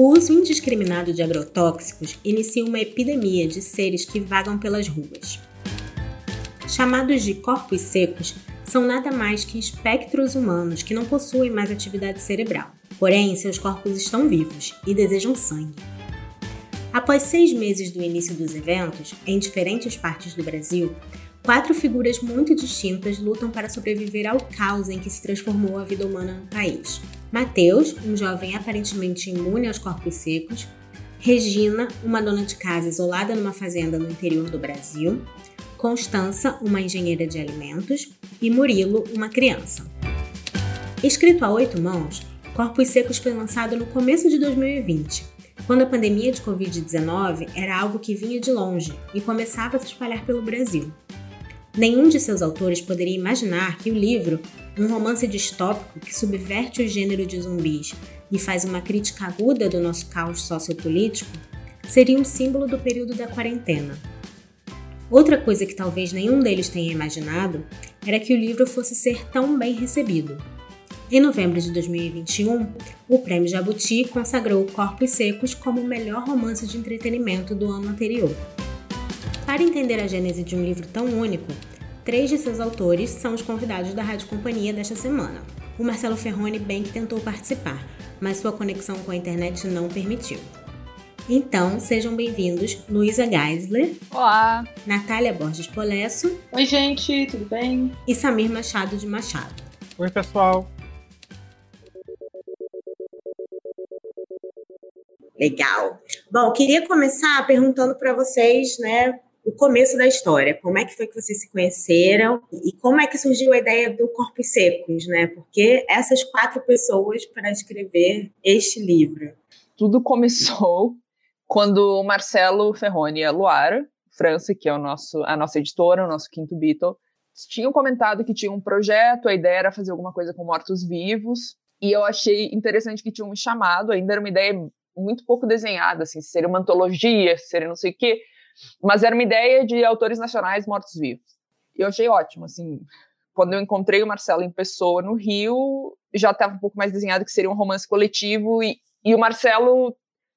O uso indiscriminado de agrotóxicos inicia uma epidemia de seres que vagam pelas ruas. Chamados de corpos secos, são nada mais que espectros humanos que não possuem mais atividade cerebral. Porém, seus corpos estão vivos e desejam sangue. Após seis meses do início dos eventos, em diferentes partes do Brasil, quatro figuras muito distintas lutam para sobreviver ao caos em que se transformou a vida humana no país. Mateus, um jovem aparentemente imune aos corpos secos, Regina, uma dona de casa isolada numa fazenda no interior do Brasil, Constança, uma engenheira de alimentos, e Murilo, uma criança. Escrito a oito mãos, Corpos Secos foi lançado no começo de 2020, quando a pandemia de Covid-19 era algo que vinha de longe e começava a se espalhar pelo Brasil. Nenhum de seus autores poderia imaginar que o livro um romance distópico que subverte o gênero de zumbis e faz uma crítica aguda do nosso caos sociopolítico, seria um símbolo do período da quarentena. Outra coisa que talvez nenhum deles tenha imaginado era que o livro fosse ser tão bem recebido. Em novembro de 2021, o Prêmio Jabuti consagrou Corpos Secos como o melhor romance de entretenimento do ano anterior. Para entender a gênese de um livro tão único, Três de seus autores são os convidados da Rádio Companhia desta semana. O Marcelo Ferroni bem que tentou participar, mas sua conexão com a internet não permitiu. Então, sejam bem-vindos Luísa Geisler. Olá. Natália Borges Polesso. Oi, gente, tudo bem? E Samir Machado de Machado. Oi, pessoal. Legal. Bom, queria começar perguntando para vocês, né, o começo da história. Como é que foi que vocês se conheceram e como é que surgiu a ideia do Corpos Secos, né? Porque essas quatro pessoas para escrever este livro. Tudo começou quando o Marcelo Ferroni e a Luara, França, que é o nosso, a nossa editora, o nosso quinto Beatle, tinham comentado que tinha um projeto, a ideia era fazer alguma coisa com mortos-vivos, e eu achei interessante que tinham me chamado, ainda era uma ideia muito pouco desenhada, assim, seria uma antologia, seria não sei o quê, mas era uma ideia de autores nacionais mortos-vivos. E eu achei ótimo, assim. Quando eu encontrei o Marcelo em pessoa no Rio, já estava um pouco mais desenhado que seria um romance coletivo. E, e o Marcelo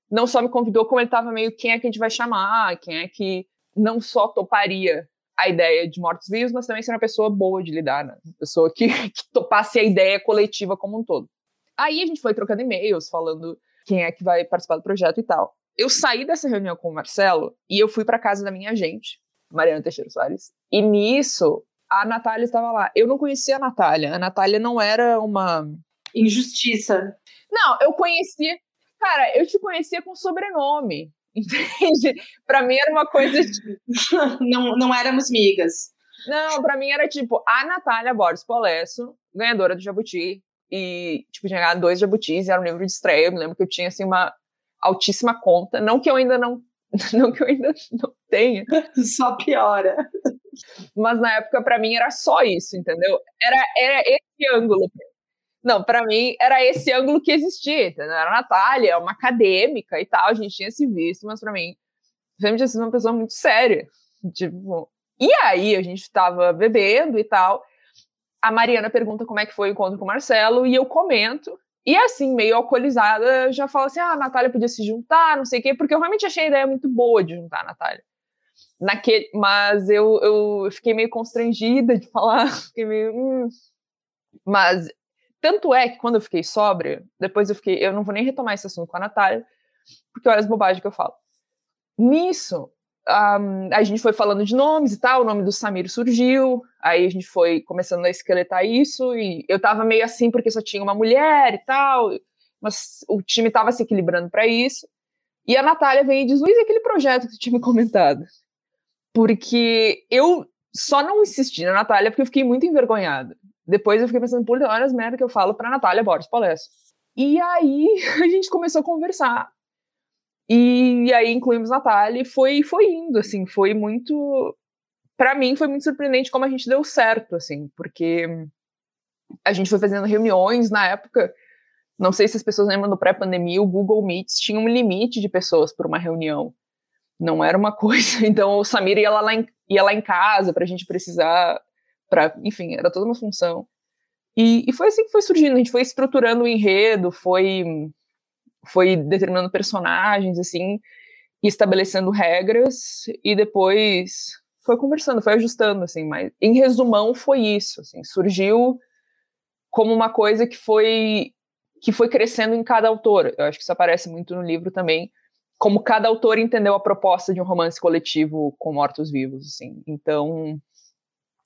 não só me convidou, como ele estava meio quem é que a gente vai chamar, quem é que não só toparia a ideia de mortos-vivos, mas também ser uma pessoa boa de lidar, né? Uma pessoa que, que topasse a ideia coletiva como um todo. Aí a gente foi trocando e-mails, falando quem é que vai participar do projeto e tal eu saí dessa reunião com o Marcelo e eu fui para casa da minha agente, Mariana Teixeira Soares. E nisso, a Natália estava lá. Eu não conhecia a Natália. A Natália não era uma. Injustiça. Não, eu conhecia. Cara, eu te conhecia com sobrenome. Entende? Pra mim era uma coisa. De... não, não éramos migas. Não, pra mim era tipo a Natália Borges Polesso, ganhadora do Jabuti. E, tipo, tinha ganhado dois Jabutis, era um livro de estreia. Eu me lembro que eu tinha, assim, uma altíssima conta. Não que eu ainda não. Não que eu ainda não tenha. Só piora. Mas na época, para mim, era só isso, entendeu? Era, era esse ângulo. Não, para mim, era esse ângulo que existia, entendeu? Era a Natália, uma acadêmica e tal, a gente tinha se visto, mas para mim, sempre tinha sido uma pessoa muito séria. Tipo, e aí, a gente tava bebendo e tal. A Mariana pergunta como é que foi o encontro com o Marcelo, e eu comento. E assim, meio alcoolizada, já falo assim: ah, a Natália podia se juntar, não sei o quê, porque eu realmente achei a ideia muito boa de juntar a Natália. Naquele, mas eu, eu fiquei meio constrangida de falar, fiquei meio. Hum. Mas tanto é que quando eu fiquei sóbria, depois eu fiquei. Eu não vou nem retomar esse assunto com a Natália, porque olha as bobagens que eu falo. Nisso, um, a gente foi falando de nomes e tal, o nome do Samir surgiu, aí a gente foi começando a esqueletar isso, e eu tava meio assim porque só tinha uma mulher e tal, mas o time tava se equilibrando para isso. E a Natália veio e diz: Luiz, aquele projeto que tu tinha me comentado. Porque eu só não insisti na Natália porque eu fiquei muito envergonhada. Depois eu fiquei pensando, por olha as merda que eu falo pra Natália Borges Palestra. E aí a gente começou a conversar. E, aí incluímos Natália e foi, foi indo, assim, foi muito. para mim foi muito surpreendente como a gente deu certo, assim, porque a gente foi fazendo reuniões na época. Não sei se as pessoas lembram do pré-pandemia, o Google Meets tinha um limite de pessoas por uma reunião. Não era uma coisa. Então o Samir ia lá, em, ia lá em casa para a gente precisar. Pra, enfim, era toda uma função. E, e, foi assim que foi surgindo. A gente foi estruturando o enredo, foi foi determinando personagens, assim, estabelecendo regras, e depois foi conversando, foi ajustando, assim, mas em resumão foi isso, assim, surgiu como uma coisa que foi que foi crescendo em cada autor. Eu acho que isso aparece muito no livro também, como cada autor entendeu a proposta de um romance coletivo com mortos-vivos, assim. Então,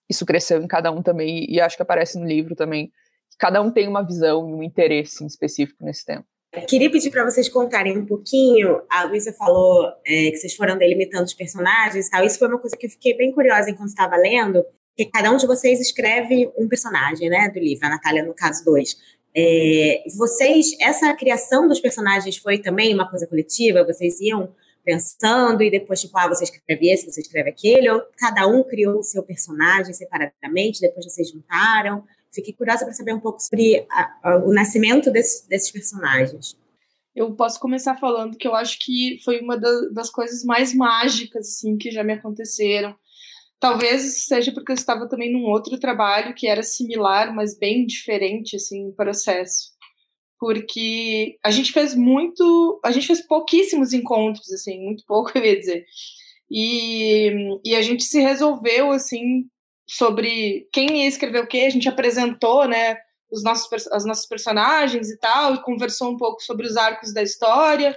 isso cresceu em cada um também, e acho que aparece no livro também. Cada um tem uma visão e um interesse específico nesse tema. Queria pedir para vocês contarem um pouquinho. A Luísa falou é, que vocês foram delimitando os personagens e tal. Isso foi uma coisa que eu fiquei bem curiosa enquanto estava lendo, que cada um de vocês escreve um personagem, né, do livro. A Natália, no caso, dois. É, vocês, essa criação dos personagens foi também uma coisa coletiva? Vocês iam pensando e depois, tipo, ah, você escreve esse, você escreve aquele, ou cada um criou o seu personagem separadamente, depois vocês juntaram? Fiquei curiosa para saber um pouco sobre a, a, o nascimento desse, desses personagens. Eu posso começar falando que eu acho que foi uma da, das coisas mais mágicas assim que já me aconteceram. Talvez seja porque eu estava também num outro trabalho que era similar, mas bem diferente assim, o processo. Porque a gente fez muito, a gente fez pouquíssimos encontros assim, muito pouco eu ia dizer. E, e a gente se resolveu assim sobre quem ia escrever o quê, a gente apresentou, né, os nossos, as nossas personagens e tal, e conversou um pouco sobre os arcos da história,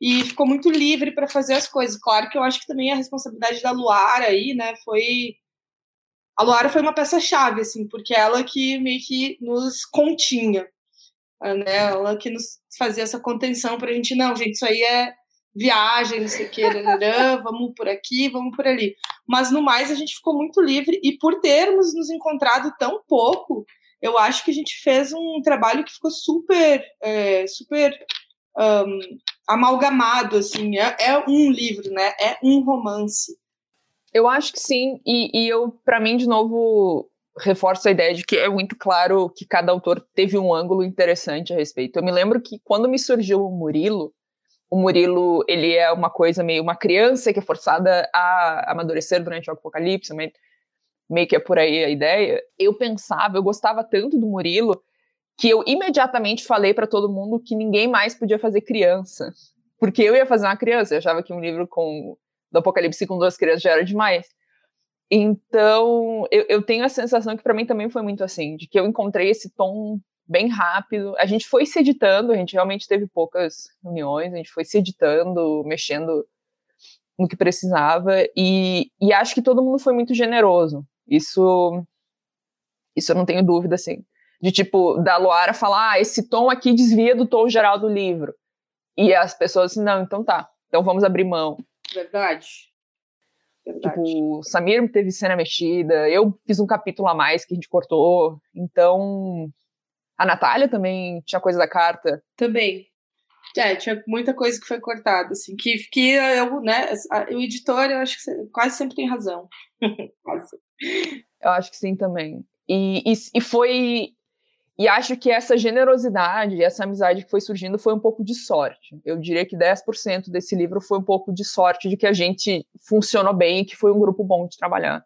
e ficou muito livre para fazer as coisas. Claro que eu acho que também a responsabilidade da Luara aí, né, foi... A Luara foi uma peça-chave, assim, porque ela que meio que nos continha, né, ela que nos fazia essa contenção para a gente, não, gente, isso aí é viagem, não sei o que, vamos por aqui, vamos por ali. Mas no mais a gente ficou muito livre e por termos nos encontrado tão pouco, eu acho que a gente fez um trabalho que ficou super, é, super um, amalgamado, assim, é, é, um livro, né? É um romance. Eu acho que sim, e, e eu, para mim, de novo, reforço a ideia de que é muito claro que cada autor teve um ângulo interessante a respeito. Eu me lembro que quando me surgiu o Murilo, o Murilo, ele é uma coisa meio uma criança que é forçada a amadurecer durante o apocalipse, meio que é por aí a ideia. Eu pensava, eu gostava tanto do Murilo que eu imediatamente falei para todo mundo que ninguém mais podia fazer criança, porque eu ia fazer uma criança. Eu achava que um livro com do apocalipse com duas crianças já era demais. Então, eu, eu tenho a sensação que para mim também foi muito assim, de que eu encontrei esse tom bem rápido. A gente foi se editando, a gente realmente teve poucas reuniões, a gente foi se editando, mexendo no que precisava, e, e acho que todo mundo foi muito generoso. Isso, isso eu não tenho dúvida, assim. De tipo, da Luara falar, ah, esse tom aqui desvia do tom geral do livro. E as pessoas assim, não, então tá, então vamos abrir mão. Verdade. Verdade. Tipo, Samir teve cena mexida, eu fiz um capítulo a mais que a gente cortou, então a Natália também tinha coisa da carta. Também. É, tinha muita coisa que foi cortada, assim, que, que eu, né, o editor, eu acho que quase sempre tem razão. Eu acho que sim também. E, e, e foi. E acho que essa generosidade, essa amizade que foi surgindo foi um pouco de sorte. Eu diria que 10% desse livro foi um pouco de sorte de que a gente funcionou bem e que foi um grupo bom de trabalhar.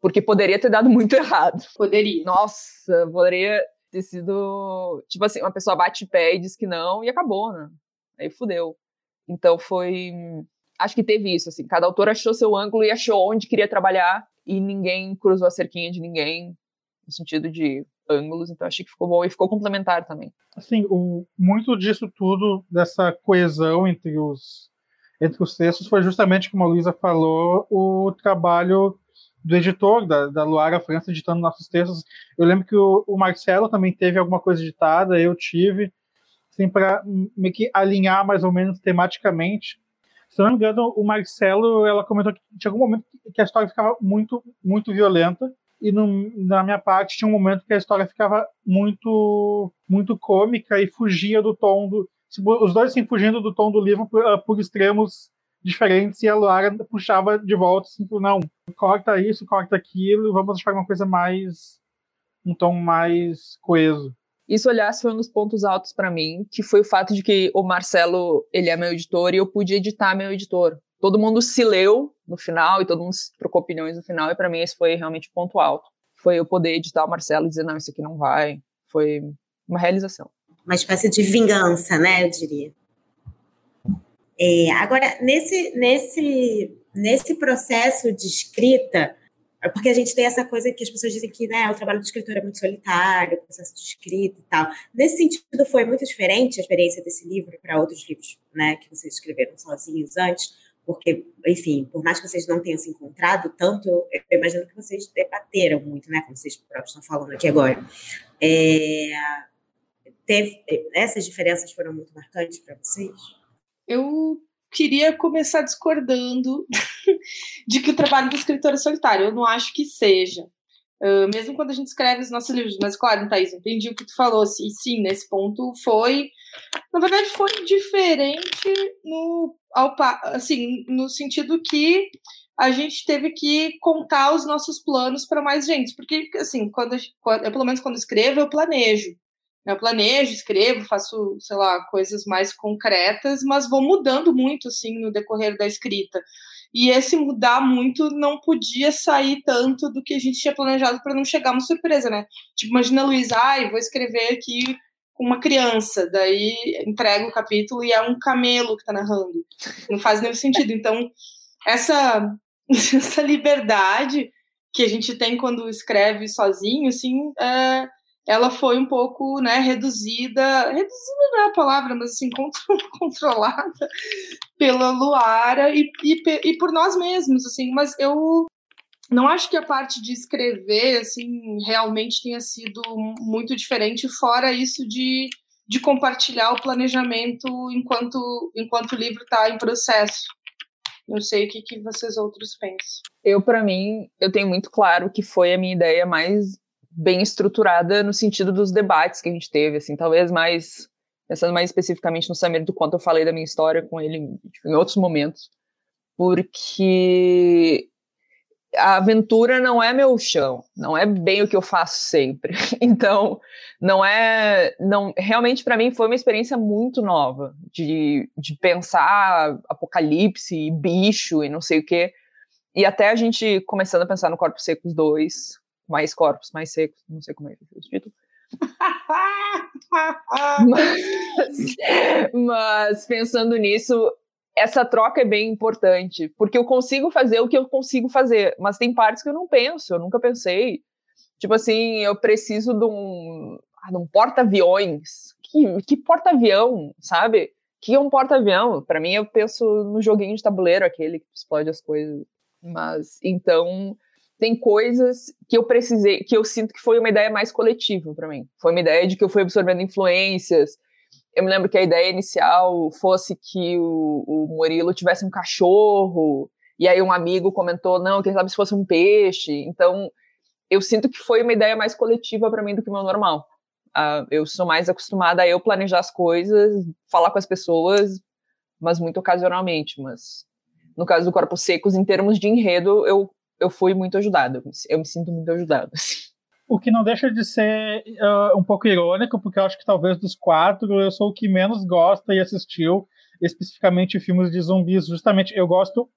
Porque poderia ter dado muito errado. Poderia. Nossa, poderia ter sido, tipo assim, uma pessoa bate pé e diz que não e acabou, né? Aí fudeu. Então foi. Acho que teve isso, assim. Cada autor achou seu ângulo e achou onde queria trabalhar e ninguém cruzou a cerquinha de ninguém no sentido de ângulos, então achei que ficou bom e ficou complementar também. Assim, o, muito disso tudo, dessa coesão entre os, entre os textos, foi justamente, como a Luísa falou, o trabalho do editor, da, da Luara França, editando nossos textos. Eu lembro que o, o Marcelo também teve alguma coisa editada, eu tive, assim, para meio que alinhar mais ou menos tematicamente. Se não me engano, o Marcelo, ela comentou que tinha algum momento que a história ficava muito, muito violenta, e no, na minha parte tinha um momento que a história ficava muito, muito cômica e fugia do tom do. Os dois assim, fugindo do tom do livro por, por extremos diferentes e a Luara puxava de volta, assim, não, corta isso, corta aquilo, vamos achar uma coisa mais. um tom mais coeso. Isso, aliás, foi um dos pontos altos para mim, que foi o fato de que o Marcelo, ele é meu editor e eu pude editar meu editor. Todo mundo se leu no final e todo mundo trocou opiniões no final, e para mim esse foi realmente o ponto alto. Foi eu poder editar o Marcelo e dizer, não, isso aqui não vai. Foi uma realização. Uma espécie de vingança, né, eu diria. É, agora, nesse, nesse, nesse processo de escrita, é porque a gente tem essa coisa que as pessoas dizem que né, o trabalho do escritor é muito solitário, o processo de escrita e tal. Nesse sentido, foi muito diferente a experiência desse livro para outros livros né, que vocês escreveram sozinhos antes, porque, enfim, por mais que vocês não tenham se encontrado tanto, eu, eu imagino que vocês debateram muito, né, como vocês próprios estão falando aqui agora. É, teve, essas diferenças foram muito marcantes para vocês? Eu queria começar discordando de que o trabalho do escritor é solitário. Eu não acho que seja. Uh, mesmo quando a gente escreve os nossos livros. Mas, claro, Thaís, entendi o que tu falou. Assim, sim, nesse ponto foi. Na verdade, foi diferente no, ao, assim, no sentido que a gente teve que contar os nossos planos para mais gente. Porque, assim, quando, quando, eu, pelo menos quando escrevo, eu planejo. Eu planejo, escrevo, faço, sei lá, coisas mais concretas, mas vou mudando muito, assim, no decorrer da escrita. E esse mudar muito não podia sair tanto do que a gente tinha planejado para não chegar uma surpresa, né? Tipo, imagina a Luísa, ai, vou escrever aqui com uma criança, daí entrega o capítulo e é um camelo que está narrando. Não faz nenhum sentido. Então, essa, essa liberdade que a gente tem quando escreve sozinho, assim, é, ela foi um pouco né, reduzida, reduzida não é a palavra, mas assim, controlada pela Luara e, e, e, por nós mesmos, assim, mas eu não acho que a parte de escrever, assim, realmente tenha sido muito diferente, fora isso de, de compartilhar o planejamento enquanto, enquanto o livro está em processo. Não sei o que, que vocês outros pensam. Eu, para mim, eu tenho muito claro que foi a minha ideia mais bem estruturada no sentido dos debates que a gente teve, assim, talvez mais pensando mais especificamente no Samir do quanto eu falei da minha história com ele tipo, em outros momentos, porque a aventura não é meu chão, não é bem o que eu faço sempre. Então, não é, não, realmente para mim foi uma experiência muito nova de, de pensar apocalipse, e bicho e não sei o quê. E até a gente começando a pensar no Corpos Secos 2, mais corpos, mais secos, não sei como é que é o título. mas, mas pensando nisso, essa troca é bem importante, porque eu consigo fazer o que eu consigo fazer, mas tem partes que eu não penso, eu nunca pensei. Tipo assim, eu preciso de um, ah, um porta-aviões. Que, que porta-avião, sabe? que é um porta-avião? Para mim, eu penso no joguinho de tabuleiro, aquele que explode as coisas. Mas, então, tem coisas que eu precisei, que eu sinto que foi uma ideia mais coletiva para mim. Foi uma ideia de que eu fui absorvendo influências. Eu me lembro que a ideia inicial fosse que o, o Murilo tivesse um cachorro, e aí um amigo comentou, não, quem sabe se fosse um peixe. Então, eu sinto que foi uma ideia mais coletiva para mim do que o meu normal. Uh, eu sou mais acostumada a eu planejar as coisas, falar com as pessoas, mas muito ocasionalmente. Mas no caso do Corpos Secos, em termos de enredo, eu eu fui muito ajudado. Eu me sinto muito ajudado. Assim. O que não deixa de ser uh, um pouco irônico, porque eu acho que talvez dos quatro eu sou o que menos gosta e assistiu especificamente filmes de zumbis. Justamente, eu gosto,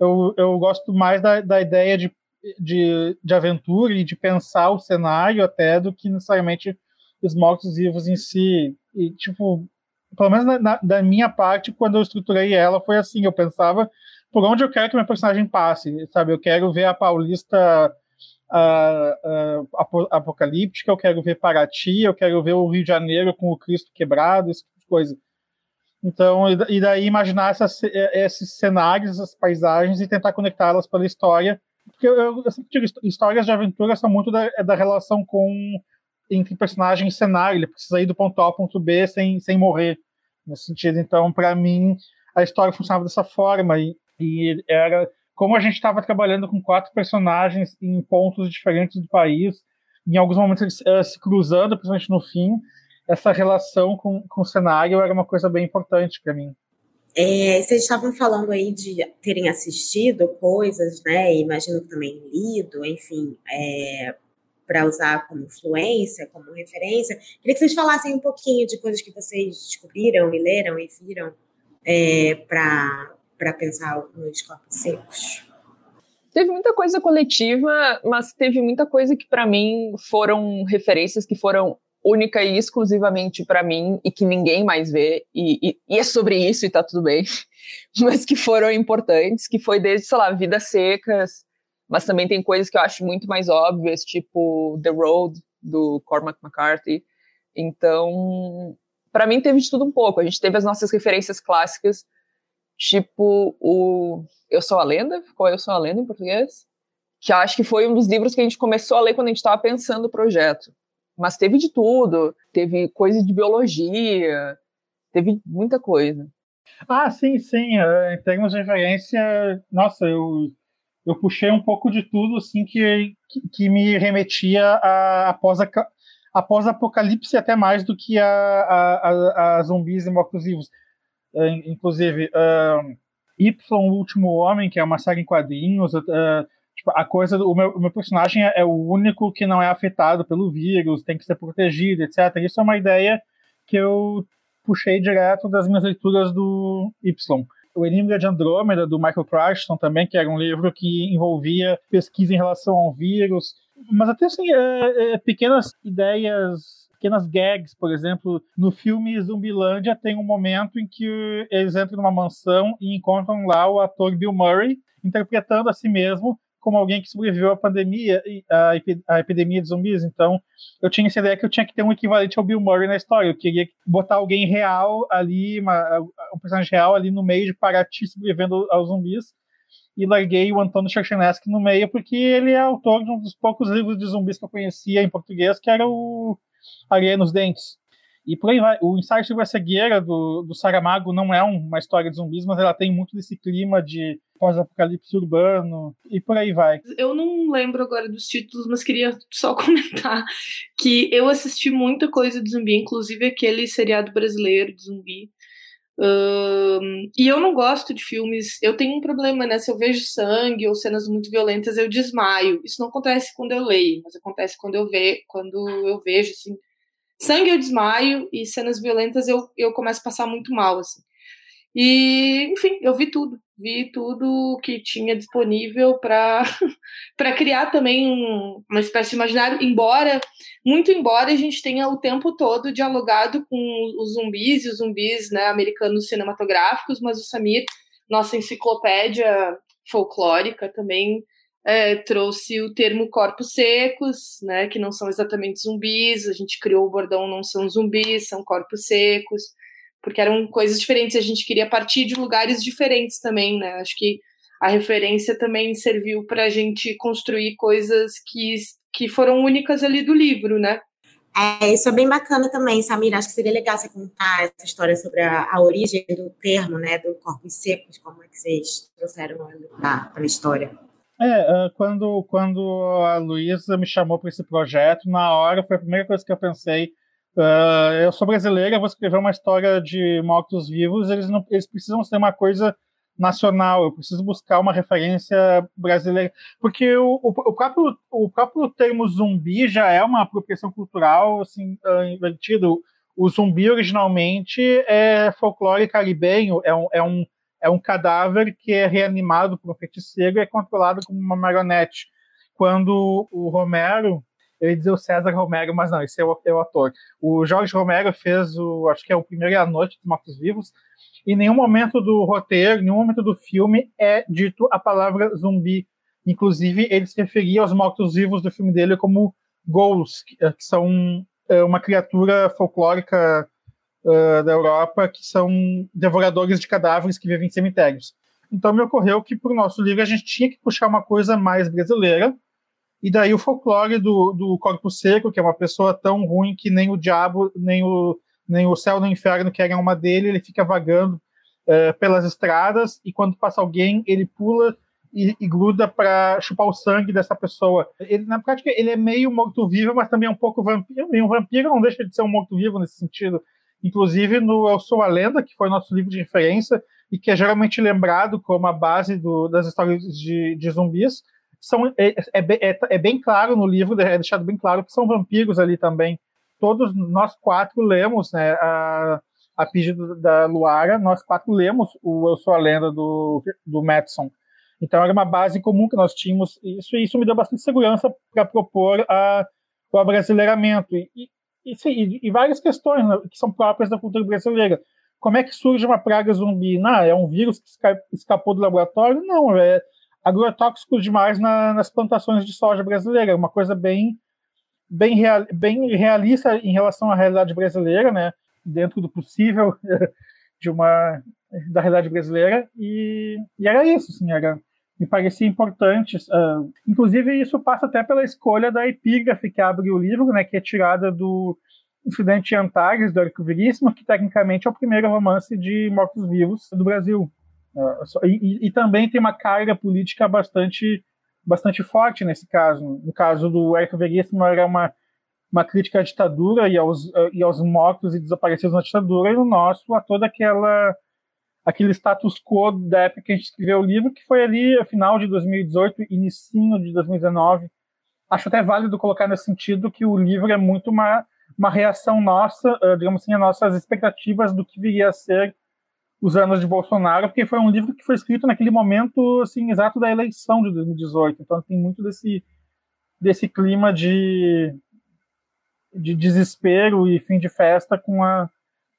eu, eu gosto mais da, da ideia de, de, de aventura e de pensar o cenário até do que necessariamente os mortos-vivos em si. E, tipo, pelo menos na, na, da minha parte, quando eu estruturei ela, foi assim: eu pensava por onde eu quero que meu personagem passe, sabe? Eu quero ver a Paulista uh, uh, apocalíptica, eu quero ver Paraty, eu quero ver o Rio de Janeiro com o Cristo quebrado, esse tipo de coisa. Então, e daí imaginar essas, esses cenários, essas paisagens e tentar conectá-las pela história. Porque eu, eu sempre digo, histórias de aventura são muito da, da relação com entre personagem e cenário. Ele precisa ir do ponto A ao ponto B sem, sem morrer. Nesse sentido, então, para mim, a história funcionava dessa forma. E, e era como a gente estava trabalhando com quatro personagens em pontos diferentes do país, em alguns momentos eles uh, se cruzando, principalmente no fim, essa relação com, com o cenário era uma coisa bem importante para mim. É, vocês estavam falando aí de terem assistido coisas, né? Imagino que também lido, enfim, é, para usar como influência, como referência. Queria que vocês falassem um pouquinho de coisas que vocês descobriram e leram e viram é, para para pensar nos corpos secos? Teve muita coisa coletiva, mas teve muita coisa que para mim foram referências que foram única e exclusivamente para mim e que ninguém mais vê, e, e, e, é sobre isso e tá tudo bem, mas que foram importantes, que foi desde, sei lá, Vidas Secas, mas também tem coisas que eu acho muito mais óbvias, tipo The Road, do Cormac McCarthy. Então, para mim teve de tudo um pouco. A gente teve as nossas referências clássicas, tipo o Eu Sou a Lenda, é Eu Sou a Lenda em português? Que acho que foi um dos livros que a gente começou a ler quando a gente estava pensando o projeto. Mas teve de tudo, teve coisa de biologia, teve muita coisa. Ah, sim, sim. É, em termos de referência, nossa, eu, eu puxei um pouco de tudo assim que, que me remetia a, após a após apocalipse até mais do que a, a, a, a zumbis e mortos-vivos. Uh, inclusive, uh, Y, o Último Homem, que é uma série em quadrinhos, uh, tipo, a coisa, o meu, o meu personagem é, é, o único que não é afetado pelo vírus, tem que ser protegido, etc. Isso é uma ideia que eu puxei direto das minhas leituras do Y. O Enigma de Andrômeda, do Michael Crichton, também, que era um livro que envolvia pesquisa em relação ao vírus, mas até assim, é, é, pequenas ideias, pequenas gags, por exemplo, no filme Zumbilândia tem um momento em que eles entram numa mansão e encontram lá o ator Bill Murray interpretando a si mesmo como alguém que sobreviveu à pandemia, à, epidemia de zumbis. Então, eu tinha essa ideia que eu tinha que ter um equivalente ao Bill Murray na história. Eu queria botar alguém real ali, uma, um personagem real ali no meio de Paraty sobrevivendo aos zumbis e larguei o Antônio Charchenesky no meio, porque ele é autor de um dos poucos livros de zumbis que eu conhecia em português, que era o Areia nos Dentes. E por aí vai. O Ensaio sobre a Cegueira, do, do Saramago, não é uma história de zumbis, mas ela tem muito desse clima de pós-apocalipse urbano, e por aí vai. Eu não lembro agora dos títulos, mas queria só comentar que eu assisti muita coisa de zumbi, inclusive aquele seriado brasileiro de zumbi, e eu não gosto de filmes. Eu tenho um problema, né? Se eu vejo sangue ou cenas muito violentas, eu desmaio. Isso não acontece quando eu leio, mas acontece quando eu, ve quando eu vejo, assim. Sangue eu desmaio e cenas violentas eu, eu começo a passar muito mal, assim. E, enfim, eu vi tudo. Vi tudo que tinha disponível para criar também um, uma espécie de imaginário, embora, muito embora a gente tenha o tempo todo dialogado com os zumbis e os zumbis né, americanos cinematográficos, mas o Samir, nossa enciclopédia folclórica, também é, trouxe o termo corpos secos, né, que não são exatamente zumbis, a gente criou o bordão não são zumbis, são corpos secos porque eram coisas diferentes, a gente queria partir de lugares diferentes também, né? Acho que a referência também serviu para a gente construir coisas que, que foram únicas ali do livro, né? É, isso é bem bacana também, Samira. Acho que seria legal você contar essa história sobre a, a origem do termo, né, do corpos secos, como é que vocês trouxeram para a história. É, quando, quando a Luísa me chamou para esse projeto, na hora foi a primeira coisa que eu pensei, Uh, eu sou brasileira, vou escrever uma história de mortos-vivos, eles, eles precisam ser uma coisa nacional, eu preciso buscar uma referência brasileira, porque o, o, o, próprio, o próprio termo zumbi já é uma apropriação cultural assim, uh, invertido. O zumbi originalmente é folclore caribenho, é um, é, um, é um cadáver que é reanimado por um feiticeiro e é controlado como uma marionete. Quando o Romero eu ia dizer o César Romero, mas não, esse é o, é o ator. O Jorge Romero fez o, acho que é o primeiro e a noite dos Mortos Vivos. Em nenhum momento do roteiro, em nenhum momento do filme é dito a palavra zumbi. Inclusive, ele se referia aos mortos-vivos do filme dele como ghouls, que, que são é, uma criatura folclórica uh, da Europa, que são devoradores de cadáveres que vivem em cemitérios. Então, me ocorreu que, para o nosso livro, a gente tinha que puxar uma coisa mais brasileira, e daí o folclore do, do corpo seco, que é uma pessoa tão ruim que nem o diabo, nem o, nem o céu nem o inferno querem uma dele, ele fica vagando uh, pelas estradas e quando passa alguém, ele pula e, e gruda para chupar o sangue dessa pessoa. Ele, na prática, ele é meio morto-vivo, mas também é um pouco vampiro. E um vampiro não deixa de ser um morto-vivo nesse sentido. Inclusive no Eu Sou a Lenda, que foi nosso livro de referência e que é geralmente lembrado como a base do, das histórias de, de zumbis, são, é, é, é, é, bem claro no livro, é deixado bem claro que são vampiros ali também. Todos nós quatro lemos, né, a, a pedido da Luara, nós quatro lemos o Eu Sou a Lenda do, do Madison. Então era uma base comum que nós tínhamos, isso, isso me deu bastante segurança para propor a, o abrasileiramento. E, e, e, e várias questões né, que são próprias da cultura brasileira. Como é que surge uma praga zumbi? Não, é um vírus que escapou do laboratório? Não, é agrotóxico demais na, nas plantações de soja brasileira. É uma coisa bem, bem, real, bem realista em relação à realidade brasileira, né? dentro do possível de uma da realidade brasileira. E, e era isso, assim, era, me parecia importante. Uh, inclusive, isso passa até pela escolha da epígrafe que abre o livro, né, que é tirada do Incidente Antares, do Érico Veríssimo, que tecnicamente é o primeiro romance de mortos-vivos do Brasil. Uh, e, também tem uma carga política bastante, bastante forte nesse caso. No caso do Érico Veríssimo, era uma, uma crítica à ditadura e aos, uh, e aos mortos e desaparecidos na ditadura, e no nosso, a toda aquela aquele status quo da época que a gente escreveu o livro, que foi ali final de 2018, início de 2019. Acho até válido colocar nesse sentido que o livro é muito uma, uma reação nossa, uh, digamos assim, às nossas expectativas do que viria a ser os anos de Bolsonaro, porque foi um livro que foi escrito naquele momento, assim, exato da eleição de 2018. Então tem muito desse, desse clima de, de desespero e fim de festa com, a,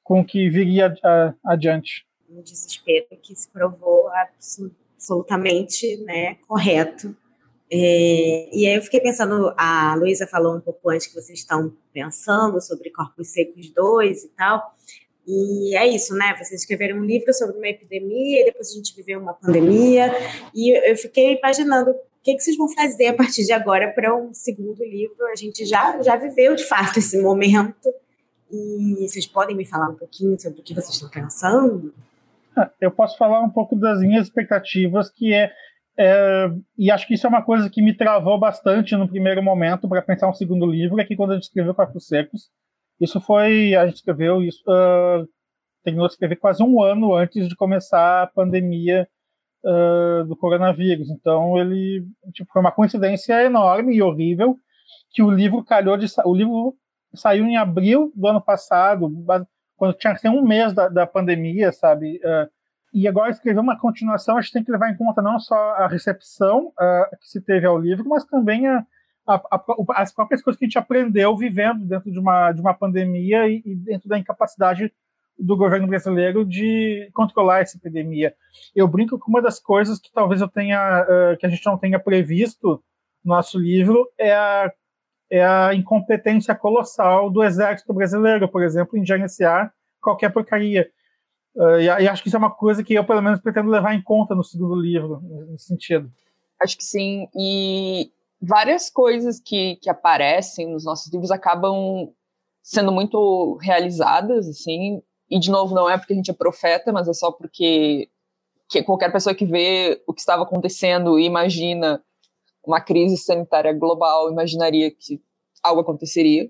com o que viria adiante um desespero que se provou absolutamente né, correto. É, e aí eu fiquei pensando, a Luísa falou um pouco antes que vocês estão pensando sobre Corpos Secos 2 e tal, e é isso, né? Vocês escreveram um livro sobre uma epidemia, e depois a gente viveu uma pandemia, e eu fiquei imaginando o que, que vocês vão fazer a partir de agora para um segundo livro. A gente já, já viveu, de fato, esse momento, e vocês podem me falar um pouquinho sobre o que vocês estão pensando? eu posso falar um pouco das minhas expectativas, que é, é, e acho que isso é uma coisa que me travou bastante no primeiro momento para pensar um segundo livro, é que quando a gente escreveu Corpos Secos, isso foi, a gente escreveu isso, uh, terminou de escrever quase um ano antes de começar a pandemia uh, do coronavírus, então ele, tipo, foi uma coincidência enorme e horrível que o livro calhou de, o livro saiu em abril do ano passado, quando tinha que ser um mês da, da pandemia, sabe? Uh, e agora escrever uma continuação, a gente tem que levar em conta não só a recepção uh, que se teve ao livro, mas também a, a, a, as próprias coisas que a gente aprendeu vivendo dentro de uma, de uma pandemia e, e, dentro da incapacidade do governo brasileiro de controlar essa epidemia. Eu brinco com uma das coisas que talvez eu tenha, uh, que a gente não tenha previsto no nosso livro é a é a incompetência colossal do exército brasileiro, por exemplo, em gerenciar qualquer porcaria. Uh, e, e, acho que isso é uma coisa que eu, pelo menos, pretendo levar em conta no segundo livro, nesse sentido. Acho que sim. E várias coisas que, que aparecem nos nossos livros acabam sendo muito realizadas, assim. E, de novo, não é porque a gente é profeta, mas é só porque que qualquer pessoa que vê o que estava acontecendo e imagina uma crise sanitária global, imaginaria que algo aconteceria.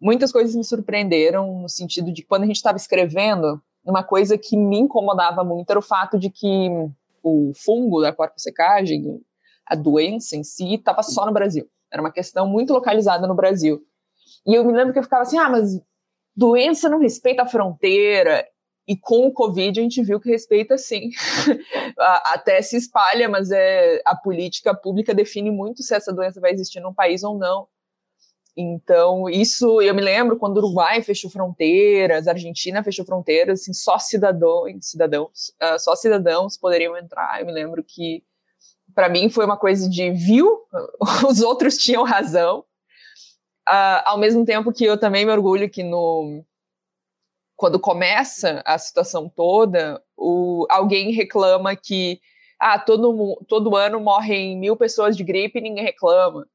Muitas coisas me surpreenderam no sentido de que quando a gente estava escrevendo, uma coisa que me incomodava muito era o fato de que o fungo da secagem, a doença em si, estava só no Brasil. Era uma questão muito localizada no Brasil. E eu me lembro que eu ficava assim, ah, mas doença não respeita a fronteira. E com o Covid a gente viu que respeita sim. Até se espalha, mas é, a política pública define muito se essa doença vai existir num país ou não. Então, isso eu me lembro quando o Uruguai fechou fronteiras, a Argentina fechou fronteiras, assim, só cidadãos, cidadãos, uh, só cidadãos poderiam entrar. Eu me lembro que para mim foi uma coisa de viu, os outros tinham razão. Uh, ao mesmo tempo que eu também me orgulho que no quando começa a situação toda, o, alguém reclama que ah, todo, todo ano morrem mil pessoas de gripe e ninguém reclama.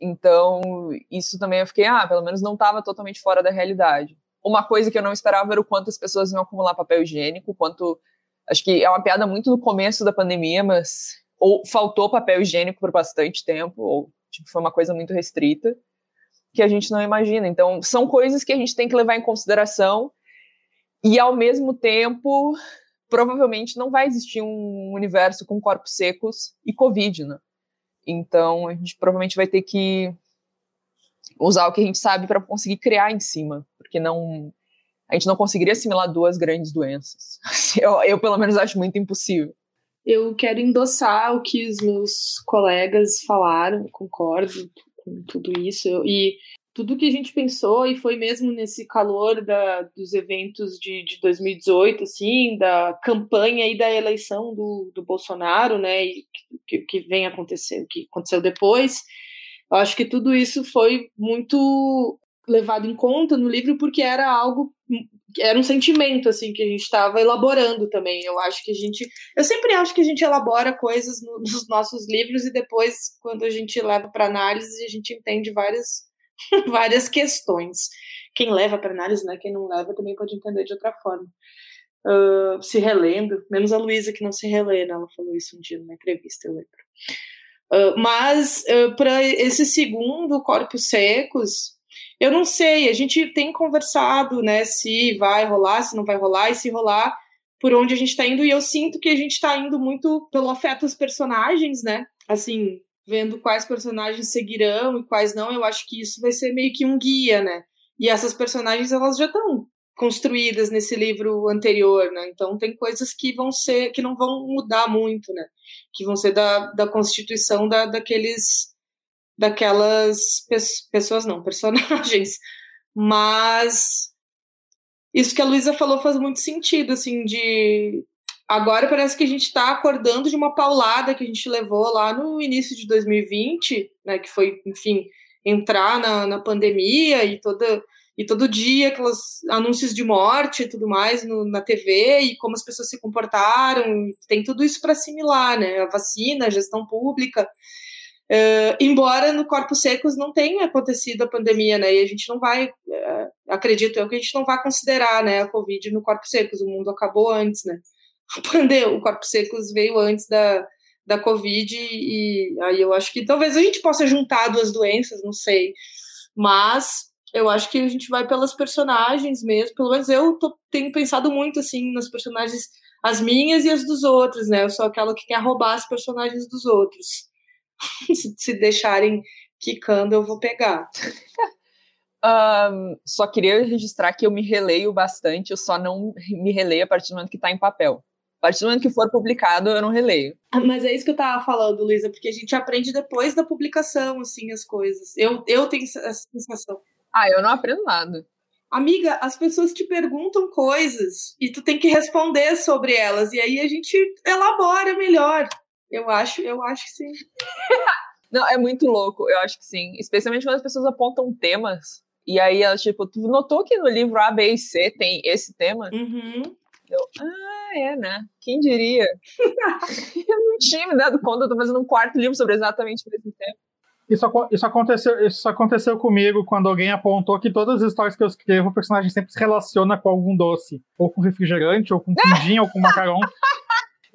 Então, isso também eu fiquei, ah, pelo menos não estava totalmente fora da realidade. Uma coisa que eu não esperava era o quanto as pessoas iam acumular papel higiênico, quanto. Acho que é uma piada muito no começo da pandemia, mas. Ou faltou papel higiênico por bastante tempo, ou tipo, foi uma coisa muito restrita, que a gente não imagina. Então, são coisas que a gente tem que levar em consideração e, ao mesmo tempo, provavelmente não vai existir um universo com corpos secos e Covid, né? Então, a gente provavelmente vai ter que usar o que a gente sabe para conseguir criar em cima, porque não a gente não conseguiria assimilar duas grandes doenças. Eu, eu pelo menos acho muito impossível. Eu quero endossar o que os meus colegas falaram, concordo com tudo isso. E tudo que a gente pensou, e foi mesmo nesse calor da, dos eventos de, de 2018, assim, da campanha e da eleição do, do Bolsonaro, né, e que, que vem acontecendo, que aconteceu depois, eu acho que tudo isso foi muito levado em conta no livro porque era algo era um sentimento assim que a gente estava elaborando também. Eu acho que a gente, eu sempre acho que a gente elabora coisas no, nos nossos livros e depois quando a gente leva para análise a gente entende várias várias questões. Quem leva para análise, né? Quem não leva também pode entender de outra forma. Uh, se relendo, menos a Luísa que não se relê, né? ela falou isso um dia numa entrevista, eu lembro. Uh, mas uh, para esse segundo, Corpos Secos, eu não sei, a gente tem conversado, né, se vai rolar, se não vai rolar, e se rolar, por onde a gente está indo, e eu sinto que a gente está indo muito pelo afeto aos personagens, né? Assim, vendo quais personagens seguirão e quais não, eu acho que isso vai ser meio que um guia, né? E essas personagens, elas já estão construídas nesse livro anterior, né? Então tem coisas que vão ser, que não vão mudar muito, né? Que vão ser da, da constituição da, daqueles daquelas pe pessoas, não, personagens. Mas isso que a Luísa falou faz muito sentido, assim, de agora parece que a gente está acordando de uma paulada que a gente levou lá no início de 2020, né, que foi, enfim, entrar na, na pandemia e toda e todo dia aqueles anúncios de morte e tudo mais no, na TV e como as pessoas se comportaram, tem tudo isso para assimilar, né? A vacina, a gestão pública. Uh, embora no Corpos Secos não tenha acontecido a pandemia, né? E a gente não vai, uh, acredito eu, que a gente não vai considerar né, a Covid no Corpos Secos, o mundo acabou antes, né? O Corpos Secos veio antes da, da Covid e, e aí eu acho que talvez a gente possa juntar duas doenças, não sei. Mas eu acho que a gente vai pelas personagens mesmo, pelo menos eu tô, tenho pensado muito, assim, nas personagens, as minhas e as dos outros, né? Eu sou aquela que quer roubar as personagens dos outros. se, deixarem quicando, eu vou pegar. Um, só queria registrar que eu me releio bastante, eu só não me releio a partir do momento que está em papel. A partir do momento que for publicado, eu não releio. Ah, mas é isso que eu tava falando, Luísa, porque a gente aprende depois da publicação, assim, as coisas. Eu, eu tenho essa sensação. Ah, eu não aprendo nada. Amiga, as pessoas te perguntam coisas e tu tem que responder sobre elas, e aí a gente elabora melhor. Eu acho, eu acho que sim. Não, é muito louco, eu acho que sim. Especialmente quando as pessoas apontam temas. E aí elas, tipo, tu notou que no livro A, B e C tem esse tema? Uhum. Eu, ah, é, né? Quem diria? eu não tinha me dado conta, eu tô fazendo um quarto livro sobre exatamente esse tema. Isso, isso, aconteceu, isso aconteceu comigo quando alguém apontou que todas as histórias que eu escrevo, o personagem sempre se relaciona com algum doce. Ou com refrigerante, ou com pudim, ou com macarrão.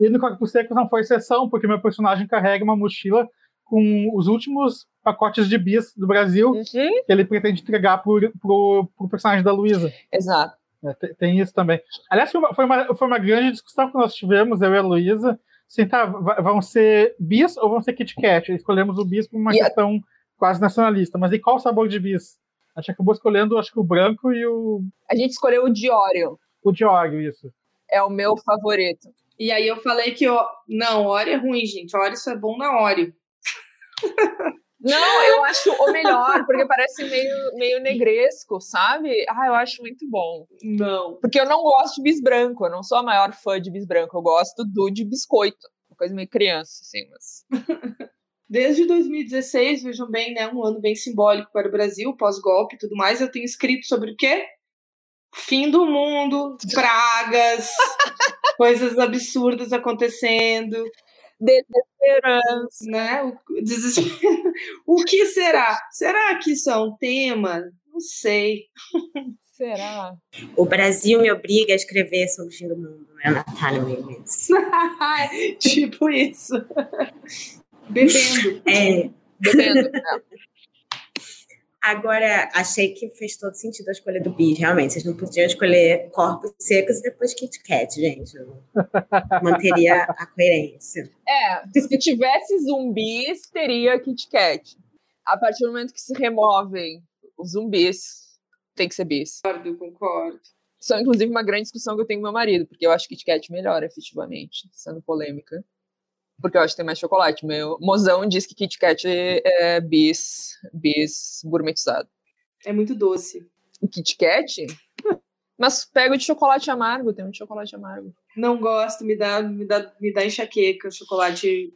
E no Corpo Seco não foi exceção, porque meu personagem carrega uma mochila com os últimos pacotes de bis do Brasil uhum. que ele pretende entregar pro, pro, pro personagem da Luísa. Exato. É, tem, tem, isso também. Aliás, foi uma, foi uma, grande discussão que nós tivemos, eu e a Luísa. Assim, tá, vão ser bis ou vão ser Kit Kat? Escolhemos o bis por uma yeah. questão quase nacionalista. Mas e qual o sabor de bis? A gente acabou escolhendo, acho que o branco e o. A gente escolheu o Diório. O Diório, isso. É o meu favorito. E aí eu falei que, ó, não, Oreo é ruim, gente. Oreo só é bom na Oreo. Não, eu acho o melhor, porque parece meio, meio negresco, sabe? Ah, eu acho muito bom. Não. Porque eu não gosto de bis branco, eu não sou a maior fã de bis branco, eu gosto do de biscoito. Uma coisa meio criança, assim, mas. Desde 2016, vejam bem, né? Um ano bem simbólico para o Brasil, pós-golpe e tudo mais. Eu tenho escrito sobre o quê? Fim do mundo, pragas, coisas absurdas acontecendo. Desesperança. Né? O, desespero. o que será? Será que isso é um tema? Não sei. Será? O Brasil me obriga a escrever sobre o fim do mundo, né, Natália Mendes? tipo isso. Bebendo. É. Bebendo. É. Agora, achei que fez todo sentido a escolha do bis, realmente. Vocês não podiam escolher corpos secos e depois Kit Kat, gente. Eu manteria a coerência. É, se tivesse zumbis, teria Kit Kat. A partir do momento que se removem os zumbis, tem que ser bis. Concordo, concordo. Isso é, inclusive, uma grande discussão que eu tenho com meu marido, porque eu acho que Kit Kat melhor, efetivamente, sendo polêmica porque eu acho que tem mais chocolate. Meu mozão diz que Kit Kat é bis, bis gourmetizado. É muito doce. O Kit Kat? Mas pega o de chocolate amargo, tem um de chocolate amargo. Não gosto, me dá, me dá, me dá enxaqueca, chocolate.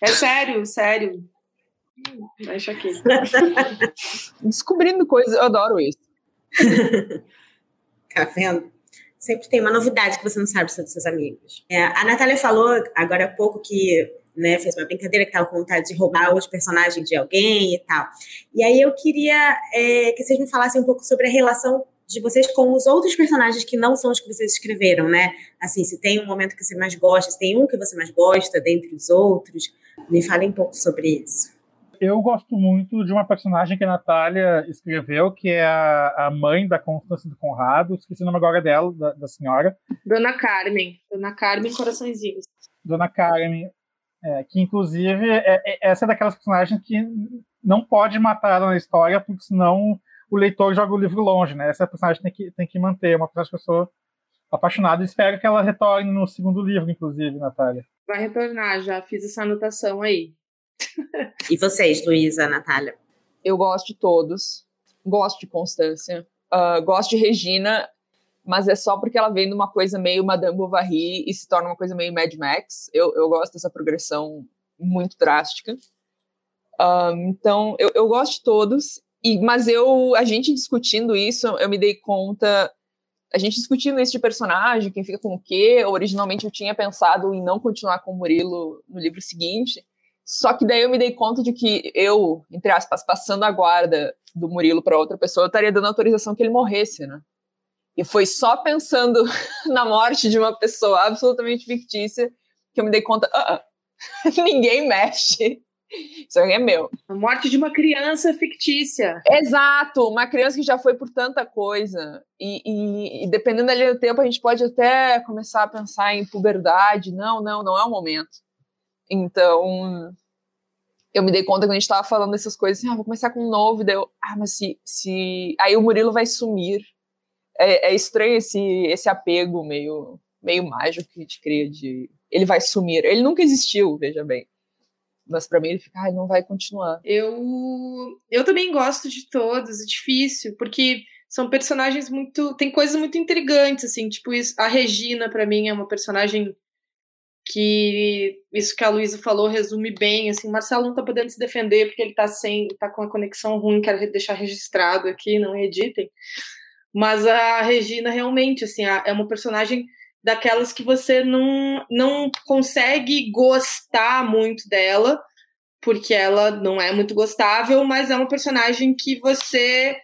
É sério, sério. Dá enxaqueca. Descobrindo coisas, eu adoro isso. tá vendo? Sempre tem uma novidade que você não sabe sobre seus amigos. É, a Natália falou agora há pouco que né, fez uma brincadeira que estava com vontade de roubar os personagens de alguém e tal. E aí eu queria é, que vocês me falassem um pouco sobre a relação de vocês com os outros personagens que não são os que vocês escreveram, né? Assim, se tem um momento que você mais gosta, se tem um que você mais gosta dentre os outros, me falem um pouco sobre isso. Eu gosto muito de uma personagem que a Natália escreveu, que é a, a mãe da Constância do Conrado, esqueci o nome agora dela, da, da senhora. Dona Carmen. Dona Carmen Coraçõezinhos. Dona Carmen, é, que inclusive é, é, essa é daquelas personagens que não pode matar ela na história, porque senão o leitor joga o livro longe, né? Essa personagem tem que, tem que manter, é uma personagem que eu sou apaixonado e espero que ela retorne no segundo livro, inclusive, Natália. Vai retornar, já fiz essa anotação aí. e vocês, Luísa, Natália? Eu gosto de todos. Gosto de Constância. Uh, gosto de Regina, mas é só porque ela vem de uma coisa meio Madame Bovary e se torna uma coisa meio Mad Max. Eu, eu gosto dessa progressão muito drástica. Uh, então, eu, eu gosto de todos. E, mas eu, a gente discutindo isso, eu me dei conta, a gente discutindo isso de personagem, quem fica com o quê. Originalmente eu tinha pensado em não continuar com o Murilo no livro seguinte, só que daí eu me dei conta de que eu, entre aspas, passando a guarda do Murilo para outra pessoa, eu estaria dando autorização que ele morresse, né? E foi só pensando na morte de uma pessoa absolutamente fictícia que eu me dei conta, uh -uh, ninguém mexe isso aí é meu. A morte de uma criança fictícia. Exato, uma criança que já foi por tanta coisa. E, e, e, dependendo ali do tempo, a gente pode até começar a pensar em puberdade. Não, não, não é o momento. Então, eu me dei conta quando a gente estava falando dessas coisas, assim, ah, vou começar com um novo, e daí eu, ah, mas se, se... Aí o Murilo vai sumir. É, é estranho esse, esse apego meio, meio mágico que a gente cria de... Ele vai sumir. Ele nunca existiu, veja bem mas para mim ele fica, ai, não vai continuar. Eu eu também gosto de todos, é difícil, porque são personagens muito, tem coisas muito intrigantes assim, tipo a Regina para mim é uma personagem que isso que a Luísa falou resume bem, assim, Marcelo não tá podendo se defender porque ele tá sem, tá com a conexão ruim, quero deixar registrado aqui, não editem. Mas a Regina realmente, assim, é uma personagem daquelas que você não, não consegue gostar muito dela, porque ela não é muito gostável, mas é uma personagem que você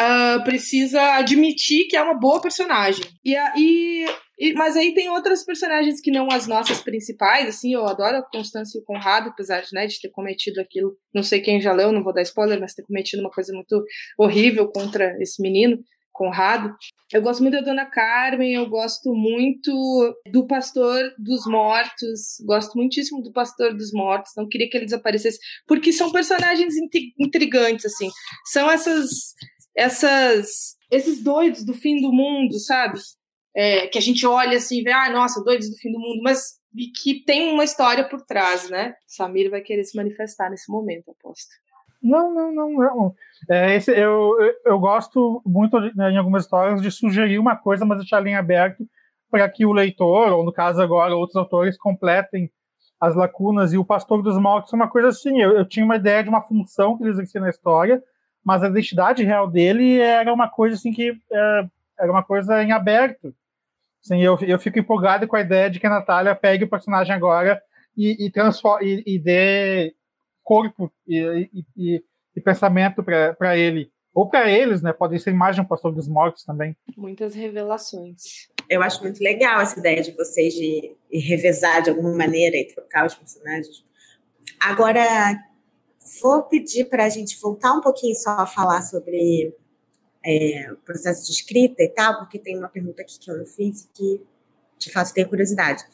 uh, precisa admitir que é uma boa personagem. E, e, e, mas aí tem outras personagens que não as nossas principais, assim, eu adoro a Constância e o Conrado, apesar de, né, de ter cometido aquilo, não sei quem já leu, não vou dar spoiler, mas ter cometido uma coisa muito horrível contra esse menino. Conrado. Eu gosto muito da Dona Carmen, eu gosto muito do Pastor dos Mortos, gosto muitíssimo do Pastor dos Mortos, não queria que ele desaparecesse, porque são personagens intrigantes, assim. São essas, essas, esses doidos do fim do mundo, sabe? É, que a gente olha assim e vê, ah, nossa, doidos do fim do mundo, mas que tem uma história por trás, né? Samir vai querer se manifestar nesse momento, aposto. Não, não, não. não. É, esse, eu, eu, gosto muito, né, em algumas histórias, de sugerir uma coisa, mas deixar a linha aberta para que o leitor, ou no caso agora, outros autores, completem as lacunas. E o Pastor dos Mortos é uma coisa assim. Eu, eu tinha uma ideia de uma função que ele exercia na história, mas a identidade real dele era uma coisa assim que é, era uma coisa em aberto. Assim, eu, eu fico empolgado com a ideia de que a Natália pegue o personagem agora e, e, e, e dê corpo e, e, e pensamento para ele. Ou para eles, né? Pode ser imagem do pastor dos mortos também. Muitas revelações. Eu acho muito legal essa ideia de vocês de revezar de alguma maneira e trocar os personagens. Agora, vou pedir para a gente voltar um pouquinho só a falar sobre é, o processo de escrita e tal, porque tem uma pergunta aqui que eu não fiz que, de fato, tenho curiosidade.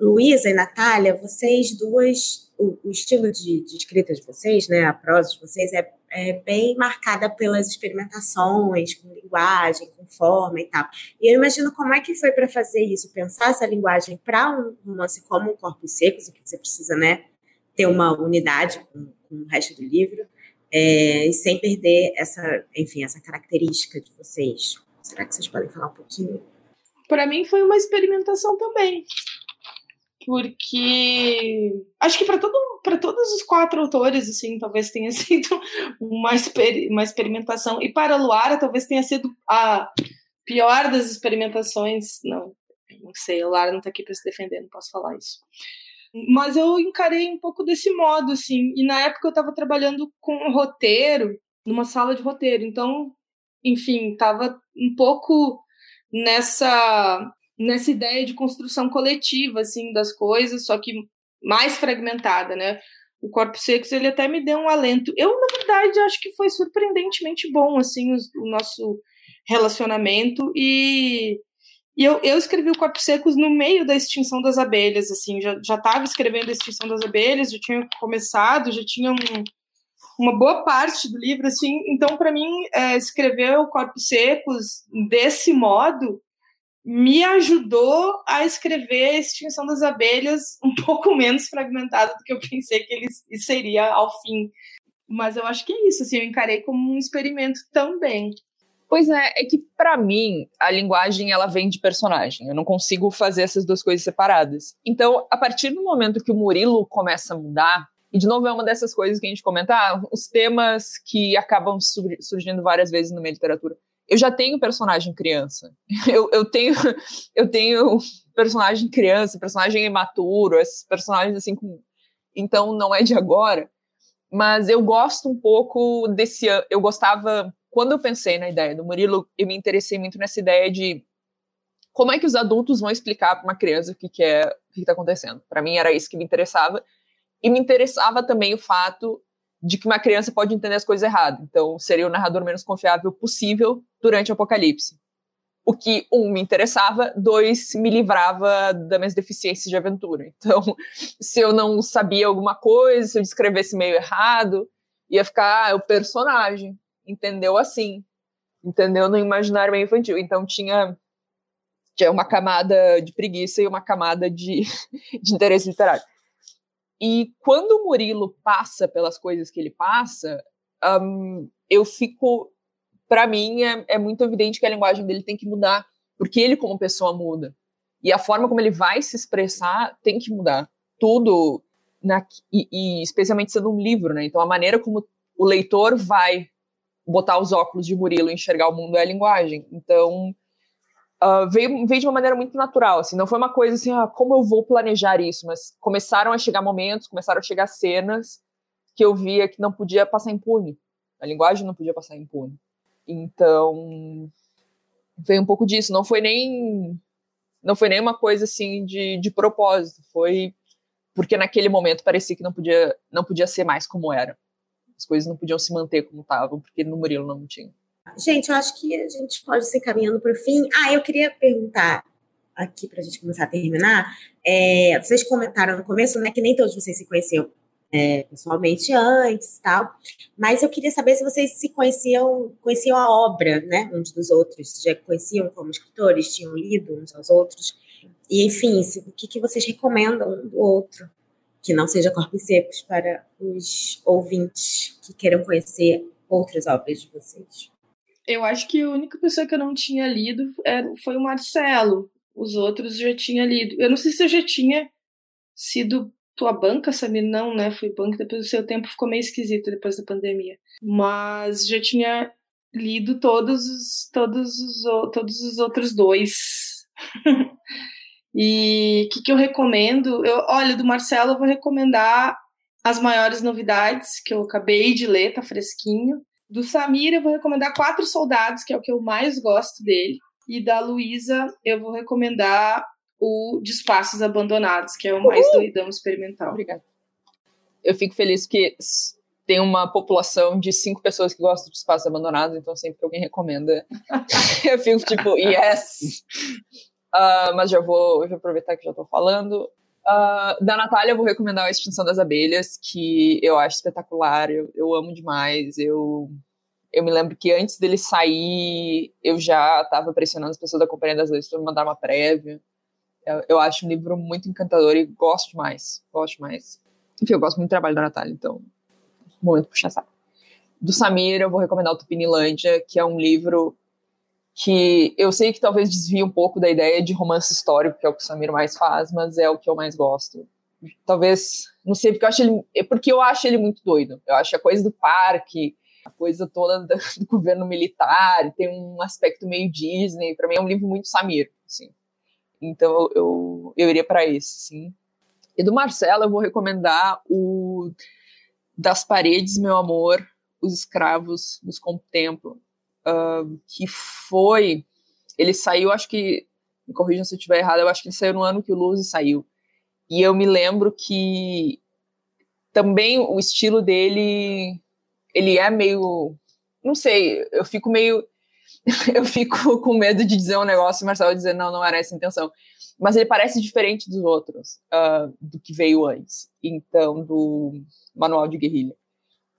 Luísa e Natália, vocês duas o, o estilo de, de, escrita de vocês, né, a prosa de vocês, é, é bem marcada pelas experimentações com linguagem, com forma e tal. E eu imagino como é que foi para fazer isso, pensar essa linguagem para um romance como um Corpos Secos, em que você precisa, né, ter uma unidade com, com o resto do livro. é, e sem perder essa, enfim, essa característica de vocês. Será que vocês podem falar um pouquinho? Para mim foi uma experimentação também, porque acho que para todo para todos os quatro autores assim talvez tenha sido uma, exper uma experimentação e para Luara talvez tenha sido a pior das experimentações não não sei a Luara não está aqui para se defender não posso falar isso mas eu encarei um pouco desse modo assim e na época eu estava trabalhando com roteiro numa sala de roteiro então enfim estava um pouco nessa nessa ideia de construção coletiva assim das coisas, só que mais fragmentada, né? O Corpo Secos ele até me deu um alento. Eu na verdade acho que foi surpreendentemente bom assim o, o nosso relacionamento e, e eu, eu escrevi o Corpo Secos no meio da extinção das abelhas, assim, já estava escrevendo a extinção das abelhas, já tinha começado, já tinha um, uma boa parte do livro, assim. Então, para mim, é, escrever o Corpos Secos desse modo me ajudou a escrever a Extinção das Abelhas um pouco menos fragmentado do que eu pensei que ele seria ao fim. Mas eu acho que é isso, assim, eu encarei como um experimento também. Pois é, é que para mim a linguagem ela vem de personagem. Eu não consigo fazer essas duas coisas separadas. Então, a partir do momento que o Murilo começa a mudar, e, de novo, é uma dessas coisas que a gente comenta, ah, os temas que acabam surgindo várias vezes no meio da literatura. Eu já tenho personagem criança. Eu, eu tenho eu tenho personagem criança, personagem imaturo, esses personagens assim com... Então, não é de agora. Mas eu gosto um pouco desse... Eu gostava... Quando eu pensei na ideia do Murilo, eu me interessei muito nessa ideia de como é que os adultos vão explicar para uma criança o que, que é o que está acontecendo. Para mim era isso que me interessava e me interessava também o fato de que uma criança pode entender as coisas errado. Então, seria o narrador menos confiável possível durante o apocalipse. O que, um, me interessava, dois, me livrava das minhas deficiências de aventura. Então, se eu não sabia alguma coisa, se eu descrevesse meio errado, ia ficar, ah, é o personagem, entendeu assim, entendeu no imaginário meio infantil. Então, tinha, tinha uma camada de preguiça e uma camada de, de interesse literário. E quando o Murilo passa pelas coisas que ele passa, um, eu fico. Para mim, é, é muito evidente que a linguagem dele tem que mudar, porque ele, como pessoa, muda. E a forma como ele vai se expressar tem que mudar. Tudo, na, e, e, especialmente sendo um livro, né? Então, a maneira como o leitor vai botar os óculos de Murilo e enxergar o mundo é a linguagem. Então, uh, veio, veio de uma maneira muito natural, assim, não foi uma coisa assim, ah, como eu vou planejar isso, mas começaram a chegar momentos, começaram a chegar cenas que eu via que não podia passar impune. A linguagem não podia passar impune. Então, veio um pouco disso, não foi nem não foi nem uma coisa assim de, de propósito, foi porque naquele momento parecia que não podia não podia ser mais como era. As coisas não podiam se manter como estavam, porque no Murilo não tinha. Gente, eu acho que a gente pode ser caminhando para o fim. Ah, eu queria perguntar aqui para a gente começar a terminar. É, vocês comentaram no começo, né, que nem todos vocês se conheciam é, pessoalmente antes, tal. Mas eu queria saber se vocês se conheciam, conheciam a obra, né, uns dos outros, já conheciam como escritores, tinham lido uns aos outros. E enfim, se, o que, que vocês recomendam um do outro, que não seja corpos secos para os ouvintes que queiram conhecer outras obras de vocês eu acho que a única pessoa que eu não tinha lido era, foi o Marcelo. Os outros já tinha lido. Eu não sei se eu já tinha sido tua banca, Samir, não, né? Fui banca, depois o seu tempo ficou meio esquisito depois da pandemia. Mas já tinha lido todos os, todos os, todos os outros dois. e o que, que eu recomendo? Eu, olha, do Marcelo eu vou recomendar as maiores novidades que eu acabei de ler, tá fresquinho. Do Samir, eu vou recomendar Quatro Soldados, que é o que eu mais gosto dele. E da Luísa, eu vou recomendar o De Espaços Abandonados, que é o mais doidão experimental. Obrigada. Eu fico feliz que tem uma população de cinco pessoas que gostam de espaços abandonados, então sempre que alguém recomenda, eu fico tipo, yes! Uh, mas já vou, já aproveitar que já estou falando. Uh, da Natália, eu vou recomendar a Extinção das Abelhas, que eu acho espetacular, eu, eu amo demais. Eu, eu me lembro que antes dele sair, eu já estava pressionando as pessoas da Companhia das Letras para me mandar uma prévia. Eu, eu, acho um livro muito encantador e gosto demais, gosto demais. Enfim, eu gosto muito do trabalho da Natália, então, momento puxar saco. do Samir, eu vou recomendar o Tupinilândia, que é um livro que eu sei que talvez desvie um pouco da ideia de romance histórico, que é o que o Samir mais faz, mas é o que eu mais gosto. Talvez, não sei, porque eu acho ele, é porque eu acho ele muito doido. Eu acho a coisa do parque, a coisa toda do, governo militar, tem um aspecto meio Disney. Para mim é um livro muito Samir, assim. Então eu, eu iria para esse, sim. E do Marcelo eu vou recomendar o Das Paredes, Meu Amor, Os Escravos nos Contemplam, uh, que foi. Ele saiu, acho que. Me corrijam se eu estiver errado, eu acho que ele saiu no ano que o Luz saiu. E eu me lembro que também o estilo dele. Ele é meio. Não sei, eu fico meio. eu fico com medo de dizer um negócio e Marcelo dizer, não, não era essa a intenção. Mas ele parece diferente dos outros, uh, do que veio antes. Então, do Manual de Guerrilha.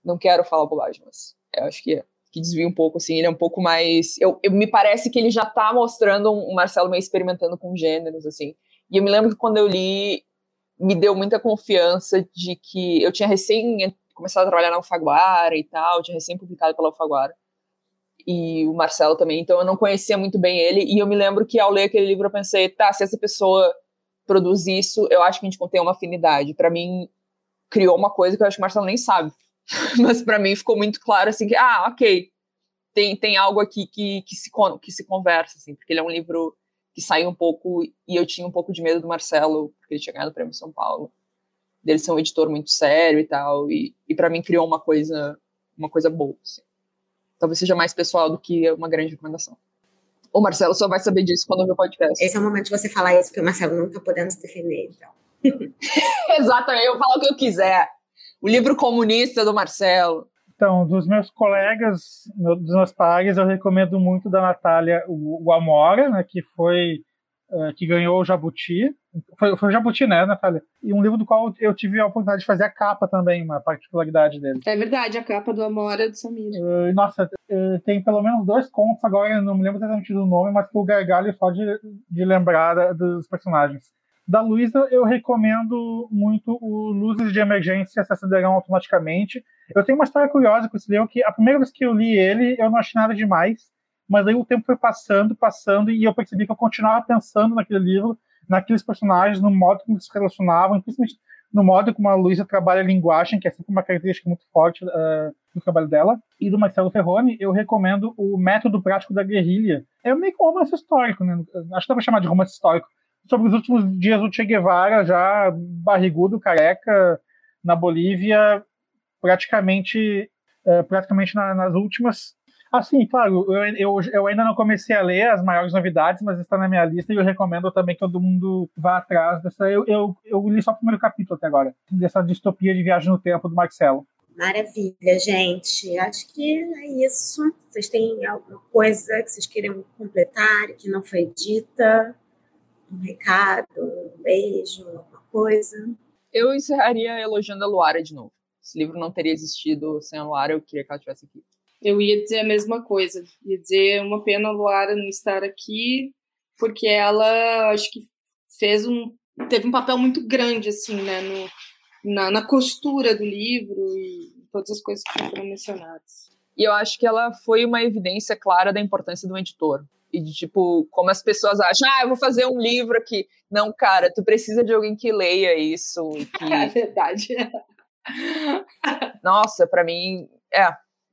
Não quero falar bobagem, mas eu acho que é que desvia um pouco, assim, ele é um pouco mais. Eu, eu me parece que ele já tá mostrando um, um, Marcelo meio experimentando com gêneros, assim. E eu me lembro que quando eu li, me deu muita confiança de que eu tinha recém começado a trabalhar na Alfaguara e tal, tinha recém publicado pela Alfaguara. E o Marcelo também, então eu não conhecia muito bem ele. E eu me lembro que ao ler aquele livro eu pensei, tá, se essa pessoa produz isso, eu acho que a gente tem uma afinidade. Para mim, criou uma coisa que eu acho que o Marcelo nem sabe mas para mim ficou muito claro assim que ah ok tem, tem algo aqui que, que, se, que se conversa assim porque ele é um livro que sai um pouco e eu tinha um pouco de medo do Marcelo porque ele tinha ganhado o prêmio São Paulo dele ser um editor muito sério e tal e, e para mim criou uma coisa uma coisa boa assim. talvez seja mais pessoal do que uma grande recomendação o Marcelo só vai saber disso quando ouvir o podcast. Esse é o momento de você falar isso, porque o Marcelo não tá podendo se defender, então. Exatamente, eu falo o que eu quiser. O livro comunista do Marcelo. Então, dos meus colegas, dos meus pares, eu recomendo muito da Natália o, o Amora, né, que foi uh, que ganhou o Jabuti. Foi, foi o Jabuti, né, Natália? E um livro do qual eu tive a oportunidade de fazer a capa também, uma particularidade dele. É verdade, a capa do Amora é do Samir. Uh, nossa, uh, tem pelo menos dois contos agora, não me lembro exatamente do nome, mas que o gargalho só de, de lembrar dos personagens. Da Luísa, eu recomendo muito o Luzes de Emergência se acenderão automaticamente. Eu tenho uma história curiosa com esse livro, que a primeira vez que eu li ele, eu não achei nada demais, mas aí o tempo foi passando, passando, e eu percebi que eu continuava pensando naquele livro, naqueles personagens, no modo como eles se relacionavam, principalmente no modo como a Luísa trabalha a linguagem, que é sempre uma característica muito forte uh, do trabalho dela. E do Marcelo Ferroni, eu recomendo o Método Prático da Guerrilha. É meio que um romance histórico, né? Acho que dá pra chamar de romance histórico sobre os últimos dias do Che Guevara, já barrigudo, careca, na Bolívia, praticamente, é, praticamente na, nas últimas. Assim, claro, eu, eu, eu, ainda não comecei a ler as maiores novidades, mas está na minha lista e eu recomendo também que todo mundo vá atrás dessa. Eu, eu, eu li só o primeiro capítulo até agora, dessa distopia de viagem no tempo do Marcelo. Maravilha, gente. Acho que é isso. Vocês têm alguma coisa que vocês queiram completar que não foi dita? Um recado, um beijo, alguma coisa? Eu encerraria elogiando a Luara de novo. Esse livro não teria existido sem a Luara, eu queria que ela estivesse aqui. Eu ia dizer a mesma coisa. Ia dizer uma pena a Luara não estar aqui, porque ela acho que fez um teve um papel muito grande assim, né, no, na, na costura do livro e todas as coisas que foram mencionadas. E eu acho que ela foi uma evidência clara da importância do editor e de tipo, como as pessoas acham, ah, eu vou fazer um livro aqui. Não, cara, tu precisa de alguém que leia isso. Que... É verdade. Nossa, para mim, é.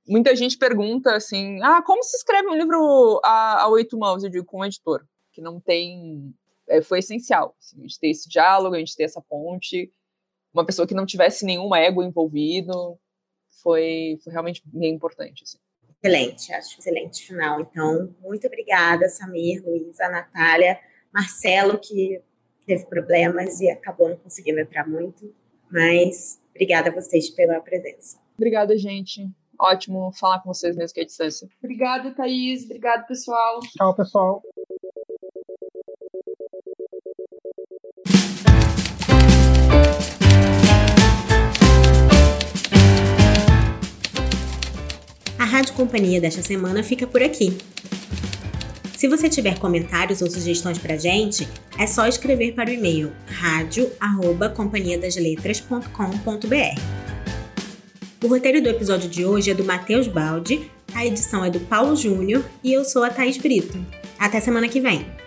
Muita gente pergunta assim: ah, como se escreve um livro a, a oito mãos? Eu digo, com um editor, que não tem. É, foi essencial. Assim, a gente ter esse diálogo, a gente ter essa ponte. Uma pessoa que não tivesse nenhum ego envolvido. Foi, foi realmente bem importante. Assim. Excelente, acho excelente final. Então, muito obrigada, Samir, Luísa, Natália, Marcelo, que teve problemas e acabou não conseguindo entrar muito, mas obrigada a vocês pela presença. Obrigada, gente. Ótimo falar com vocês mesmo que é distância. Obrigada, Thaís. Obrigado, pessoal. Tchau, pessoal. Rádio Companhia desta semana fica por aqui. Se você tiver comentários ou sugestões para gente, é só escrever para o e-mail radio@companhiadasletras.com.br. O roteiro do episódio de hoje é do Matheus Baldi, a edição é do Paulo Júnior e eu sou a Thaís Brito. Até semana que vem!